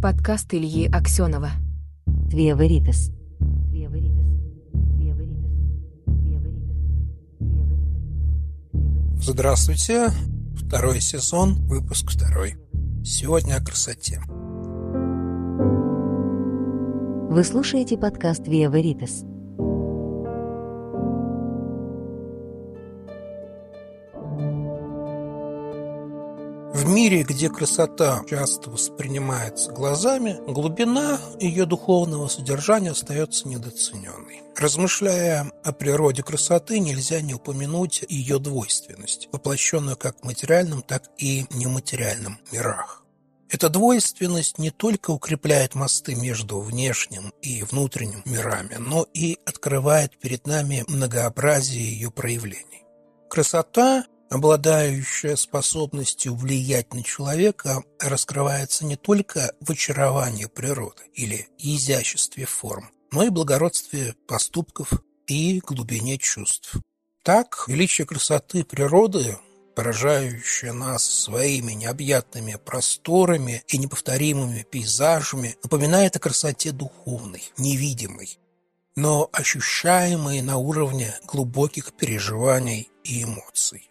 Подкаст Ильи Аксенова. Твия Веритас. Здравствуйте. Второй сезон, выпуск второй. Сегодня о красоте. Вы слушаете подкаст Виа Веритас. В мире, где красота часто воспринимается глазами, глубина ее духовного содержания остается недооцененной. Размышляя о природе красоты, нельзя не упомянуть ее двойственность, воплощенную как в материальном, так и нематериальном мирах. Эта двойственность не только укрепляет мосты между внешним и внутренним мирами, но и открывает перед нами многообразие ее проявлений. Красота обладающая способностью влиять на человека, раскрывается не только в очаровании природы или изяществе форм, но и благородстве поступков и глубине чувств. Так, величие красоты природы, поражающее нас своими необъятными просторами и неповторимыми пейзажами, напоминает о красоте духовной, невидимой, но ощущаемой на уровне глубоких переживаний и эмоций.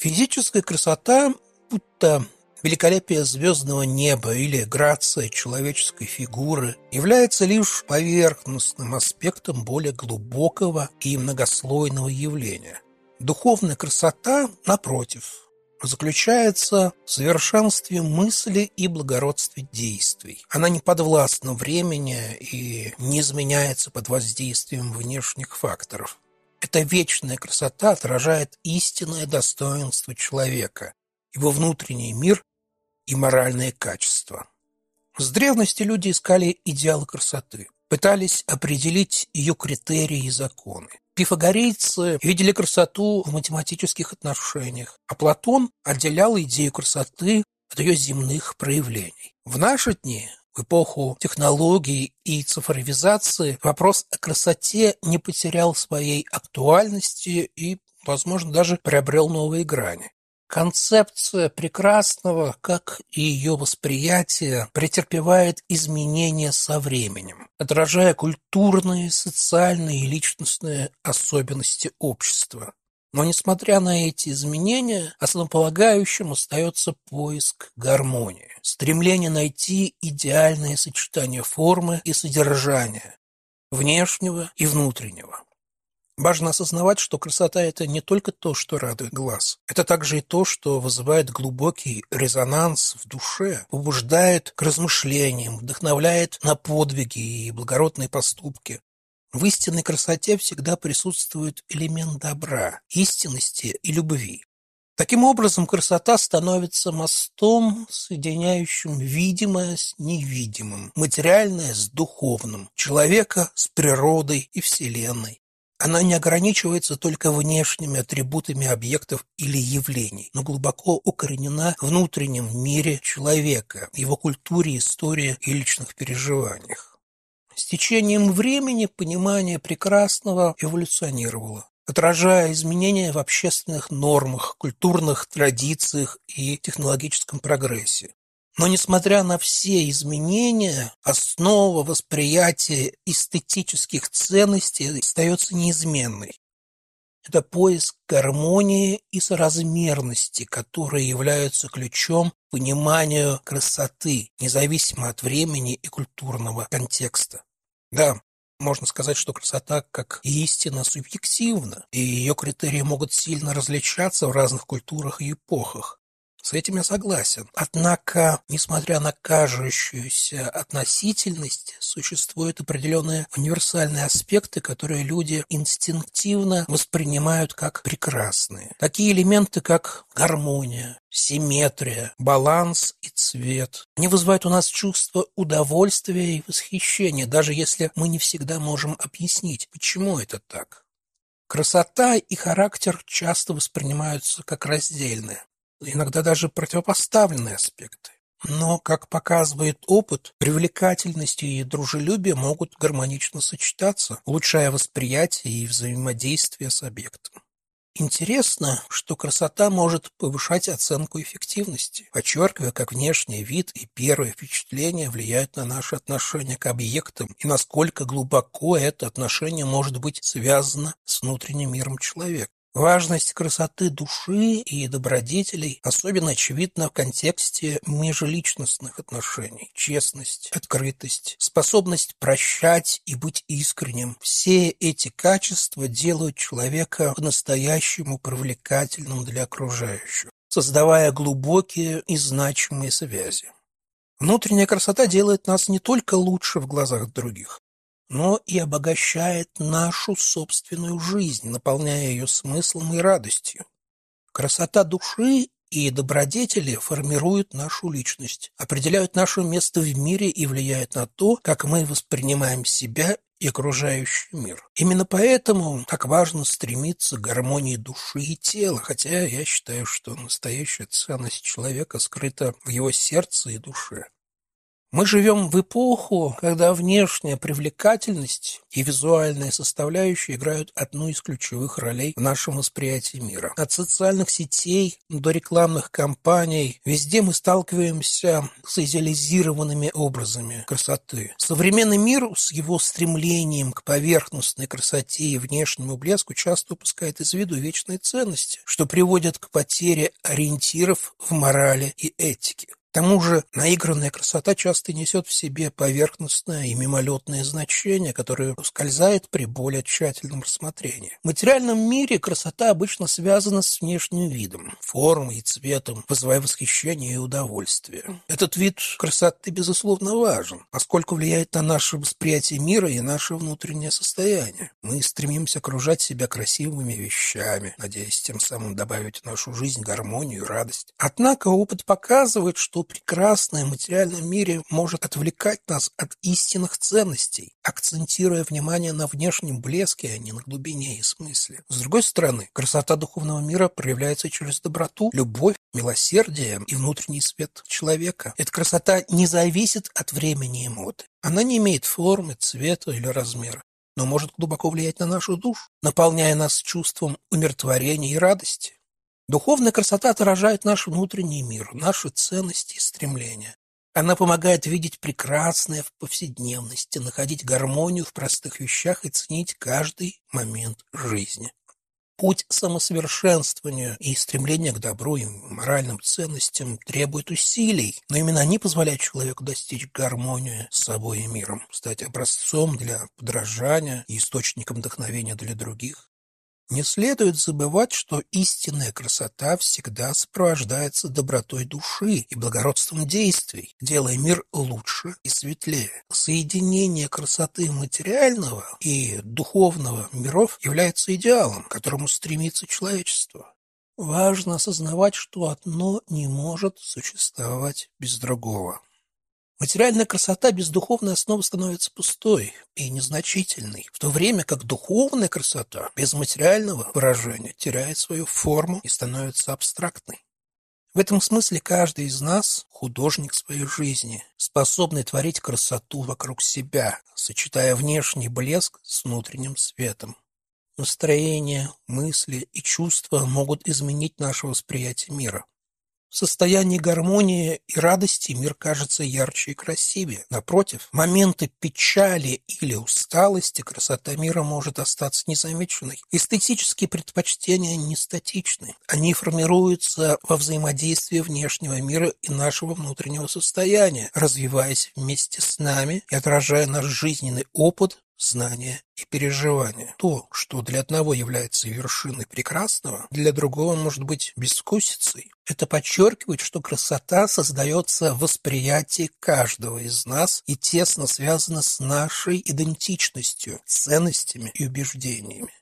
Физическая красота, будто великолепие звездного неба или грация человеческой фигуры, является лишь поверхностным аспектом более глубокого и многослойного явления. Духовная красота, напротив, заключается в совершенстве мысли и благородстве действий. Она не подвластна времени и не изменяется под воздействием внешних факторов. Эта вечная красота отражает истинное достоинство человека, его внутренний мир и моральные качества. С древности люди искали идеалы красоты, пытались определить ее критерии и законы. Пифагорейцы видели красоту в математических отношениях, а Платон отделял идею красоты от ее земных проявлений. В наши дни в эпоху технологий и цифровизации вопрос о красоте не потерял своей актуальности и, возможно, даже приобрел новые грани. Концепция прекрасного, как и ее восприятие, претерпевает изменения со временем, отражая культурные, социальные и личностные особенности общества. Но, несмотря на эти изменения, основополагающим остается поиск гармонии, стремление найти идеальное сочетание формы и содержания, внешнего и внутреннего. Важно осознавать, что красота – это не только то, что радует глаз. Это также и то, что вызывает глубокий резонанс в душе, побуждает к размышлениям, вдохновляет на подвиги и благородные поступки, в истинной красоте всегда присутствует элемент добра, истинности и любви. Таким образом, красота становится мостом, соединяющим видимое с невидимым, материальное с духовным, человека с природой и Вселенной. Она не ограничивается только внешними атрибутами объектов или явлений, но глубоко укоренена в внутреннем мире человека, его культуре, истории и личных переживаниях. С течением времени понимание прекрасного эволюционировало, отражая изменения в общественных нормах, культурных традициях и технологическом прогрессе. Но несмотря на все изменения, основа восприятия эстетических ценностей остается неизменной. Это поиск гармонии и соразмерности, которые являются ключом к пониманию красоты, независимо от времени и культурного контекста. Да, можно сказать, что красота как истина субъективна, и ее критерии могут сильно различаться в разных культурах и эпохах. С этим я согласен. Однако, несмотря на кажущуюся относительность, существуют определенные универсальные аспекты, которые люди инстинктивно воспринимают как прекрасные. Такие элементы, как гармония, симметрия, баланс и цвет. Они вызывают у нас чувство удовольствия и восхищения, даже если мы не всегда можем объяснить, почему это так. Красота и характер часто воспринимаются как раздельные иногда даже противопоставленные аспекты. Но, как показывает опыт, привлекательность и дружелюбие могут гармонично сочетаться, улучшая восприятие и взаимодействие с объектом. Интересно, что красота может повышать оценку эффективности, подчеркивая, как внешний вид и первое впечатление влияют на наше отношение к объектам и насколько глубоко это отношение может быть связано с внутренним миром человека. Важность красоты души и добродетелей особенно очевидна в контексте межличностных отношений. Честность, открытость, способность прощать и быть искренним – все эти качества делают человека по-настоящему привлекательным для окружающих, создавая глубокие и значимые связи. Внутренняя красота делает нас не только лучше в глазах других, но и обогащает нашу собственную жизнь, наполняя ее смыслом и радостью. Красота души и добродетели формируют нашу личность, определяют наше место в мире и влияют на то, как мы воспринимаем себя и окружающий мир. Именно поэтому так важно стремиться к гармонии души и тела, хотя я считаю, что настоящая ценность человека скрыта в его сердце и душе. Мы живем в эпоху, когда внешняя привлекательность и визуальная составляющая играют одну из ключевых ролей в нашем восприятии мира. От социальных сетей до рекламных кампаний везде мы сталкиваемся с идеализированными образами красоты. Современный мир с его стремлением к поверхностной красоте и внешнему блеску часто упускает из виду вечные ценности, что приводит к потере ориентиров в морали и этике. К тому же наигранная красота часто несет в себе поверхностное и мимолетное значение, которое ускользает при более тщательном рассмотрении. В материальном мире красота обычно связана с внешним видом, формой и цветом, вызывая восхищение и удовольствие. Этот вид красоты, безусловно, важен, поскольку влияет на наше восприятие мира и наше внутреннее состояние. Мы стремимся окружать себя красивыми вещами, надеясь тем самым добавить в нашу жизнь гармонию и радость. Однако опыт показывает, что что прекрасное в материальном мире может отвлекать нас от истинных ценностей, акцентируя внимание на внешнем блеске, а не на глубине и смысле. С другой стороны, красота духовного мира проявляется через доброту, любовь, милосердие и внутренний свет человека. Эта красота не зависит от времени и моды. Она не имеет формы, цвета или размера но может глубоко влиять на нашу душу, наполняя нас чувством умиротворения и радости. Духовная красота отражает наш внутренний мир, наши ценности и стремления. Она помогает видеть прекрасное в повседневности, находить гармонию в простых вещах и ценить каждый момент жизни. Путь самосовершенствования и стремления к добру и моральным ценностям требует усилий, но именно они позволяют человеку достичь гармонии с собой и миром, стать образцом для подражания и источником вдохновения для других. Не следует забывать, что истинная красота всегда сопровождается добротой души и благородством действий, делая мир лучше и светлее. Соединение красоты материального и духовного миров является идеалом, к которому стремится человечество. Важно осознавать, что одно не может существовать без другого. Материальная красота без духовной основы становится пустой и незначительной, в то время как духовная красота без материального выражения теряет свою форму и становится абстрактной. В этом смысле каждый из нас – художник своей жизни, способный творить красоту вокруг себя, сочетая внешний блеск с внутренним светом. Настроение, мысли и чувства могут изменить наше восприятие мира. В состоянии гармонии и радости мир кажется ярче и красивее. Напротив, моменты печали или усталости красота мира может остаться незамеченной. Эстетические предпочтения не статичны. Они формируются во взаимодействии внешнего мира и нашего внутреннего состояния, развиваясь вместе с нами и отражая наш жизненный опыт знания и переживания. То, что для одного является вершиной прекрасного, для другого может быть безвкусицей. Это подчеркивает, что красота создается в восприятии каждого из нас и тесно связана с нашей идентичностью, ценностями и убеждениями.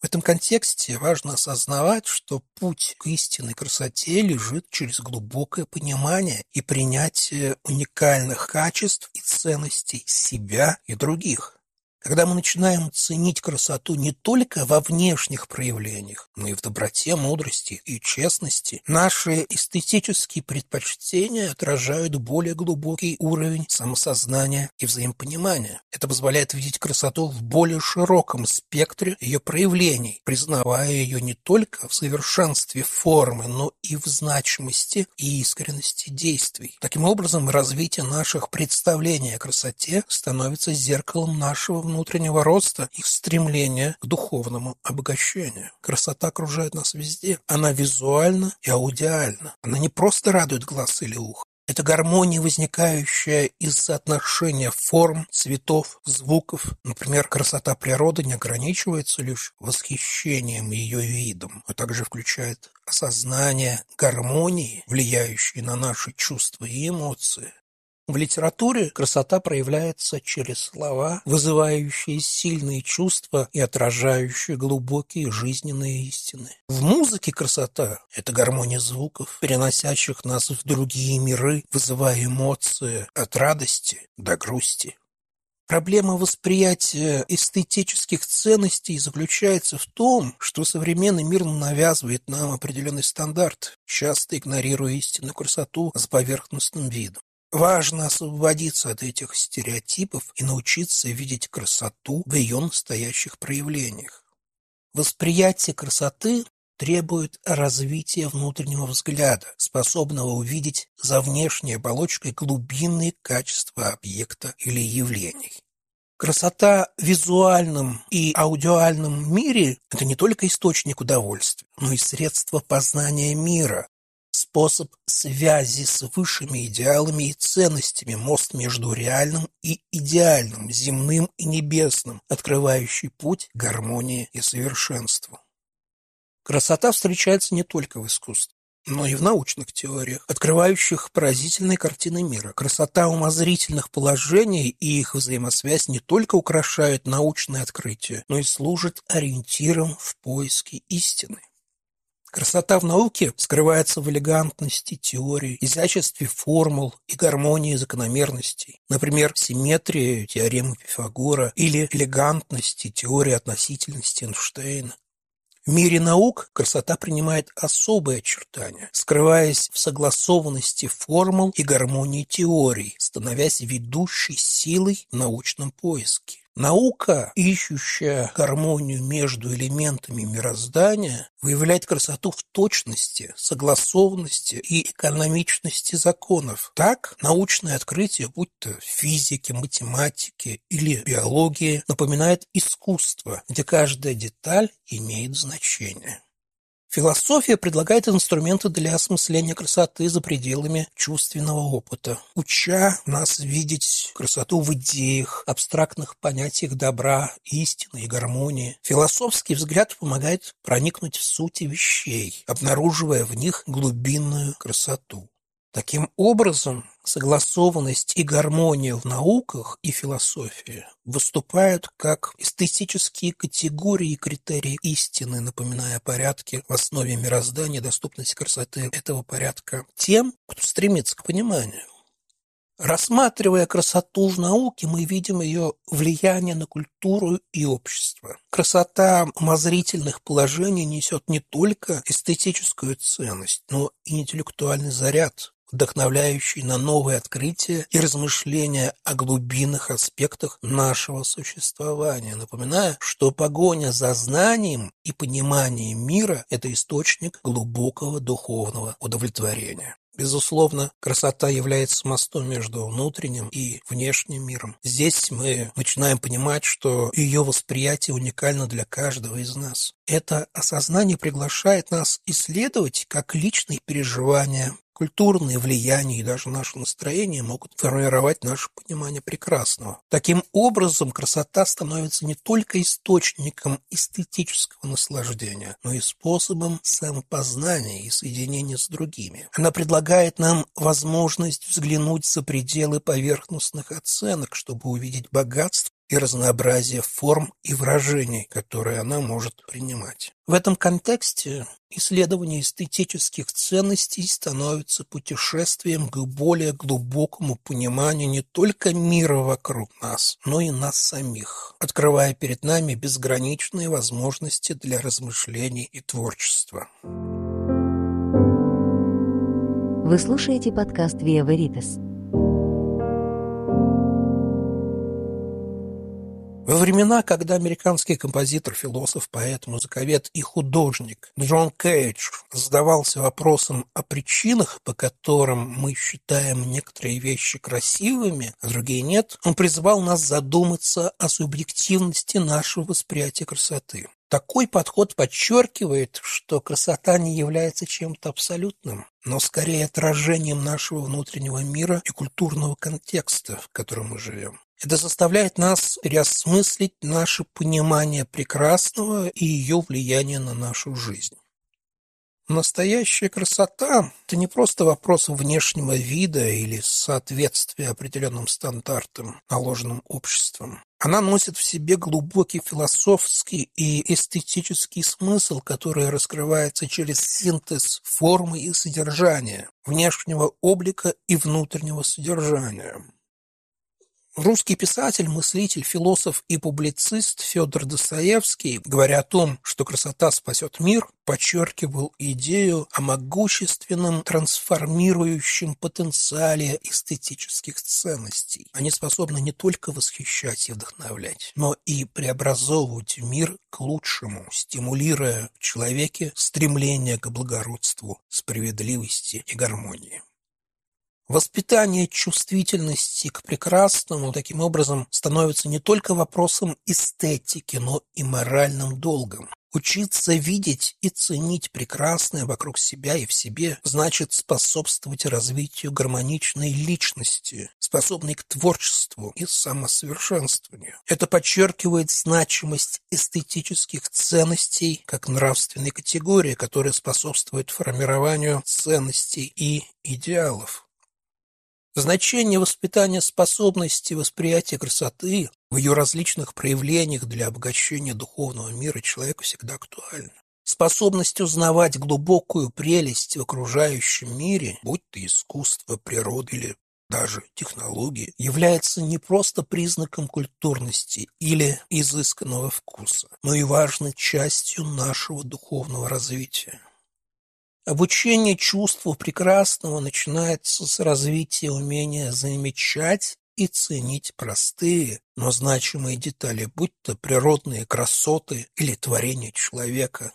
В этом контексте важно осознавать, что путь к истинной красоте лежит через глубокое понимание и принятие уникальных качеств и ценностей себя и других. Когда мы начинаем ценить красоту не только во внешних проявлениях, но и в доброте, мудрости и честности, наши эстетические предпочтения отражают более глубокий уровень самосознания и взаимопонимания. Это позволяет видеть красоту в более широком спектре ее проявлений, признавая ее не только в совершенстве формы, но и в значимости и искренности действий. Таким образом, развитие наших представлений о красоте становится зеркалом нашего внутреннего роста и стремления к духовному обогащению. Красота окружает нас везде. Она визуальна и аудиальна. Она не просто радует глаз или ухо. Это гармония, возникающая из соотношения форм, цветов, звуков. Например, красота природы не ограничивается лишь восхищением ее видом, а также включает осознание гармонии, влияющей на наши чувства и эмоции. В литературе красота проявляется через слова, вызывающие сильные чувства и отражающие глубокие жизненные истины. В музыке красота – это гармония звуков, переносящих нас в другие миры, вызывая эмоции от радости до грусти. Проблема восприятия эстетических ценностей заключается в том, что современный мир навязывает нам определенный стандарт, часто игнорируя истинную красоту с поверхностным видом. Важно освободиться от этих стереотипов и научиться видеть красоту в ее настоящих проявлениях. Восприятие красоты требует развития внутреннего взгляда, способного увидеть за внешней оболочкой глубинные качества объекта или явлений. Красота в визуальном и аудиальном мире – это не только источник удовольствия, но и средство познания мира, способ связи с высшими идеалами и ценностями, мост между реальным и идеальным, земным и небесным, открывающий путь гармонии и совершенству. Красота встречается не только в искусстве, но и в научных теориях, открывающих поразительные картины мира. Красота умозрительных положений и их взаимосвязь не только украшают научные открытия, но и служит ориентиром в поиске истины. Красота в науке скрывается в элегантности теории, изяществе формул и гармонии закономерностей. Например, симметрии теоремы Пифагора или элегантности теории относительности Эйнштейна. В мире наук красота принимает особые очертания, скрываясь в согласованности формул и гармонии теорий, становясь ведущей силой в научном поиске. Наука, ищущая гармонию между элементами мироздания, выявляет красоту в точности, согласованности и экономичности законов. Так, научное открытие, будь то физики, математики или биологии, напоминает искусство, где каждая деталь имеет значение. Философия предлагает инструменты для осмысления красоты за пределами чувственного опыта, уча нас видеть красоту в идеях, абстрактных понятиях добра, истины и гармонии. Философский взгляд помогает проникнуть в суть вещей, обнаруживая в них глубинную красоту. Таким образом, согласованность и гармония в науках и философии выступают как эстетические категории и критерии истины, напоминая о порядке в основе мироздания, доступность красоты этого порядка тем, кто стремится к пониманию. Рассматривая красоту в науке, мы видим ее влияние на культуру и общество. Красота умозрительных положений несет не только эстетическую ценность, но и интеллектуальный заряд, вдохновляющий на новые открытия и размышления о глубинных аспектах нашего существования, напоминая, что погоня за знанием и пониманием мира – это источник глубокого духовного удовлетворения. Безусловно, красота является мостом между внутренним и внешним миром. Здесь мы начинаем понимать, что ее восприятие уникально для каждого из нас. Это осознание приглашает нас исследовать как личные переживания, Культурные влияния и даже наше настроение могут формировать наше понимание прекрасного. Таким образом, красота становится не только источником эстетического наслаждения, но и способом самопознания и соединения с другими. Она предлагает нам возможность взглянуть за пределы поверхностных оценок, чтобы увидеть богатство и разнообразие форм и выражений, которые она может принимать. В этом контексте исследование эстетических ценностей становится путешествием к более глубокому пониманию не только мира вокруг нас, но и нас самих, открывая перед нами безграничные возможности для размышлений и творчества. Вы слушаете подкаст «Виа Веритас». Во времена, когда американский композитор, философ, поэт, музыковед и художник Джон Кейдж задавался вопросом о причинах, по которым мы считаем некоторые вещи красивыми, а другие нет, он призывал нас задуматься о субъективности нашего восприятия красоты. Такой подход подчеркивает, что красота не является чем-то абсолютным, но скорее отражением нашего внутреннего мира и культурного контекста, в котором мы живем. Это заставляет нас переосмыслить наше понимание прекрасного и ее влияние на нашу жизнь. Настоящая красота – это не просто вопрос внешнего вида или соответствия определенным стандартам, наложенным обществом. Она носит в себе глубокий философский и эстетический смысл, который раскрывается через синтез формы и содержания, внешнего облика и внутреннего содержания. Русский писатель, мыслитель, философ и публицист Федор Достоевский, говоря о том, что красота спасет мир, подчеркивал идею о могущественном трансформирующем потенциале эстетических ценностей. Они способны не только восхищать и вдохновлять, но и преобразовывать мир к лучшему, стимулируя в человеке стремление к благородству, справедливости и гармонии. Воспитание чувствительности к прекрасному таким образом становится не только вопросом эстетики, но и моральным долгом. Учиться видеть и ценить прекрасное вокруг себя и в себе значит способствовать развитию гармоничной личности, способной к творчеству и самосовершенствованию. Это подчеркивает значимость эстетических ценностей как нравственной категории, которая способствует формированию ценностей и идеалов. Значение воспитания способности восприятия красоты в ее различных проявлениях для обогащения духовного мира человека всегда актуально. Способность узнавать глубокую прелесть в окружающем мире, будь то искусство, природа или даже технологии, является не просто признаком культурности или изысканного вкуса, но и важной частью нашего духовного развития. Обучение чувству прекрасного начинается с развития умения замечать и ценить простые, но значимые детали, будь то природные красоты или творение человека.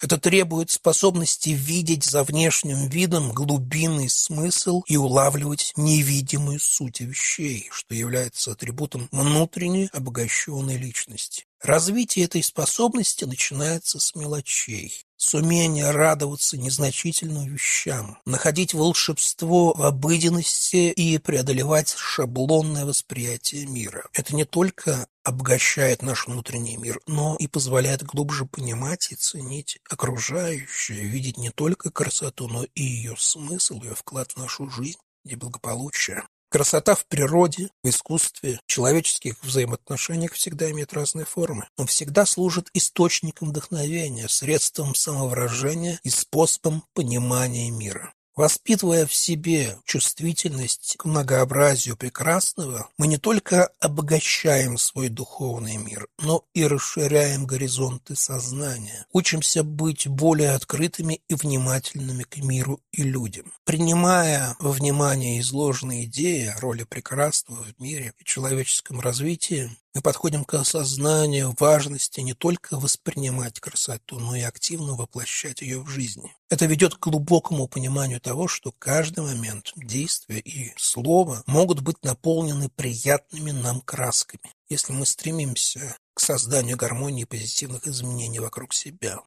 Это требует способности видеть за внешним видом глубинный смысл и улавливать невидимую суть вещей, что является атрибутом внутренней обогащенной личности. Развитие этой способности начинается с мелочей, с умения радоваться незначительным вещам, находить волшебство в обыденности и преодолевать шаблонное восприятие мира. Это не только обогащает наш внутренний мир, но и позволяет глубже понимать и ценить окружающее, видеть не только красоту, но и ее смысл, ее вклад в нашу жизнь и благополучие. Красота в природе, в искусстве, в человеческих взаимоотношениях всегда имеет разные формы. Он всегда служит источником вдохновения, средством самовыражения и способом понимания мира. Воспитывая в себе чувствительность к многообразию прекрасного, мы не только обогащаем свой духовный мир, но и расширяем горизонты сознания, учимся быть более открытыми и внимательными к миру и людям. Принимая во внимание изложенные идеи о роли прекрасного в мире и человеческом развитии, мы подходим к осознанию важности не только воспринимать красоту, но и активно воплощать ее в жизни. Это ведет к глубокому пониманию того, что каждый момент действия и слова могут быть наполнены приятными нам красками, если мы стремимся к созданию гармонии и позитивных изменений вокруг себя.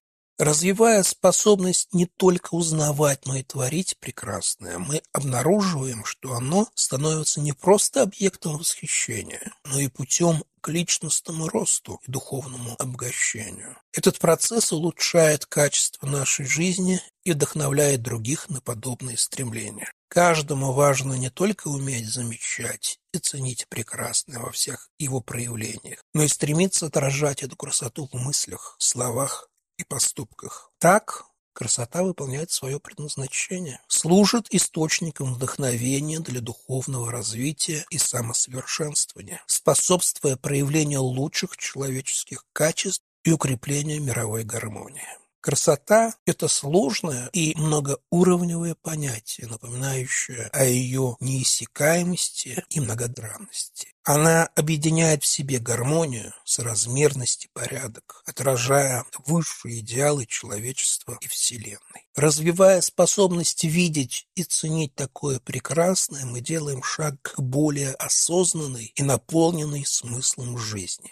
Развивая способность не только узнавать, но и творить прекрасное, мы обнаруживаем, что оно становится не просто объектом восхищения, но и путем к личностному росту и духовному обогащению. Этот процесс улучшает качество нашей жизни и вдохновляет других на подобные стремления. Каждому важно не только уметь замечать и ценить прекрасное во всех его проявлениях, но и стремиться отражать эту красоту в мыслях, словах и поступках. Так красота выполняет свое предназначение, служит источником вдохновения для духовного развития и самосовершенствования, способствуя проявлению лучших человеческих качеств и укреплению мировой гармонии. Красота – это сложное и многоуровневое понятие, напоминающее о ее неиссякаемости и многогранности. Она объединяет в себе гармонию, соразмерность и порядок, отражая высшие идеалы человечества и Вселенной. Развивая способность видеть и ценить такое прекрасное, мы делаем шаг к более осознанной и наполненной смыслом жизни.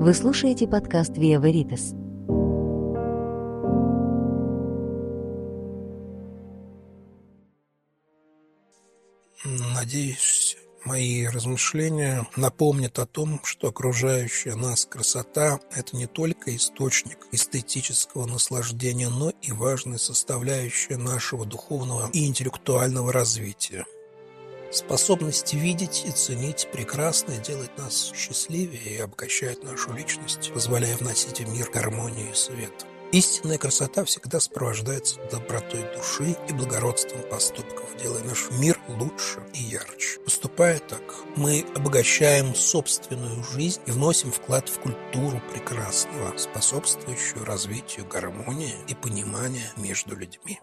Вы слушаете подкаст «Виа Веритас». Надеюсь, мои размышления напомнят о том, что окружающая нас красота – это не только источник эстетического наслаждения, но и важная составляющая нашего духовного и интеллектуального развития – Способность видеть и ценить прекрасное делает нас счастливее и обогащает нашу личность, позволяя вносить в мир гармонию и свет. Истинная красота всегда сопровождается добротой души и благородством поступков, делая наш мир лучше и ярче. Поступая так, мы обогащаем собственную жизнь и вносим вклад в культуру прекрасного, способствующую развитию гармонии и понимания между людьми.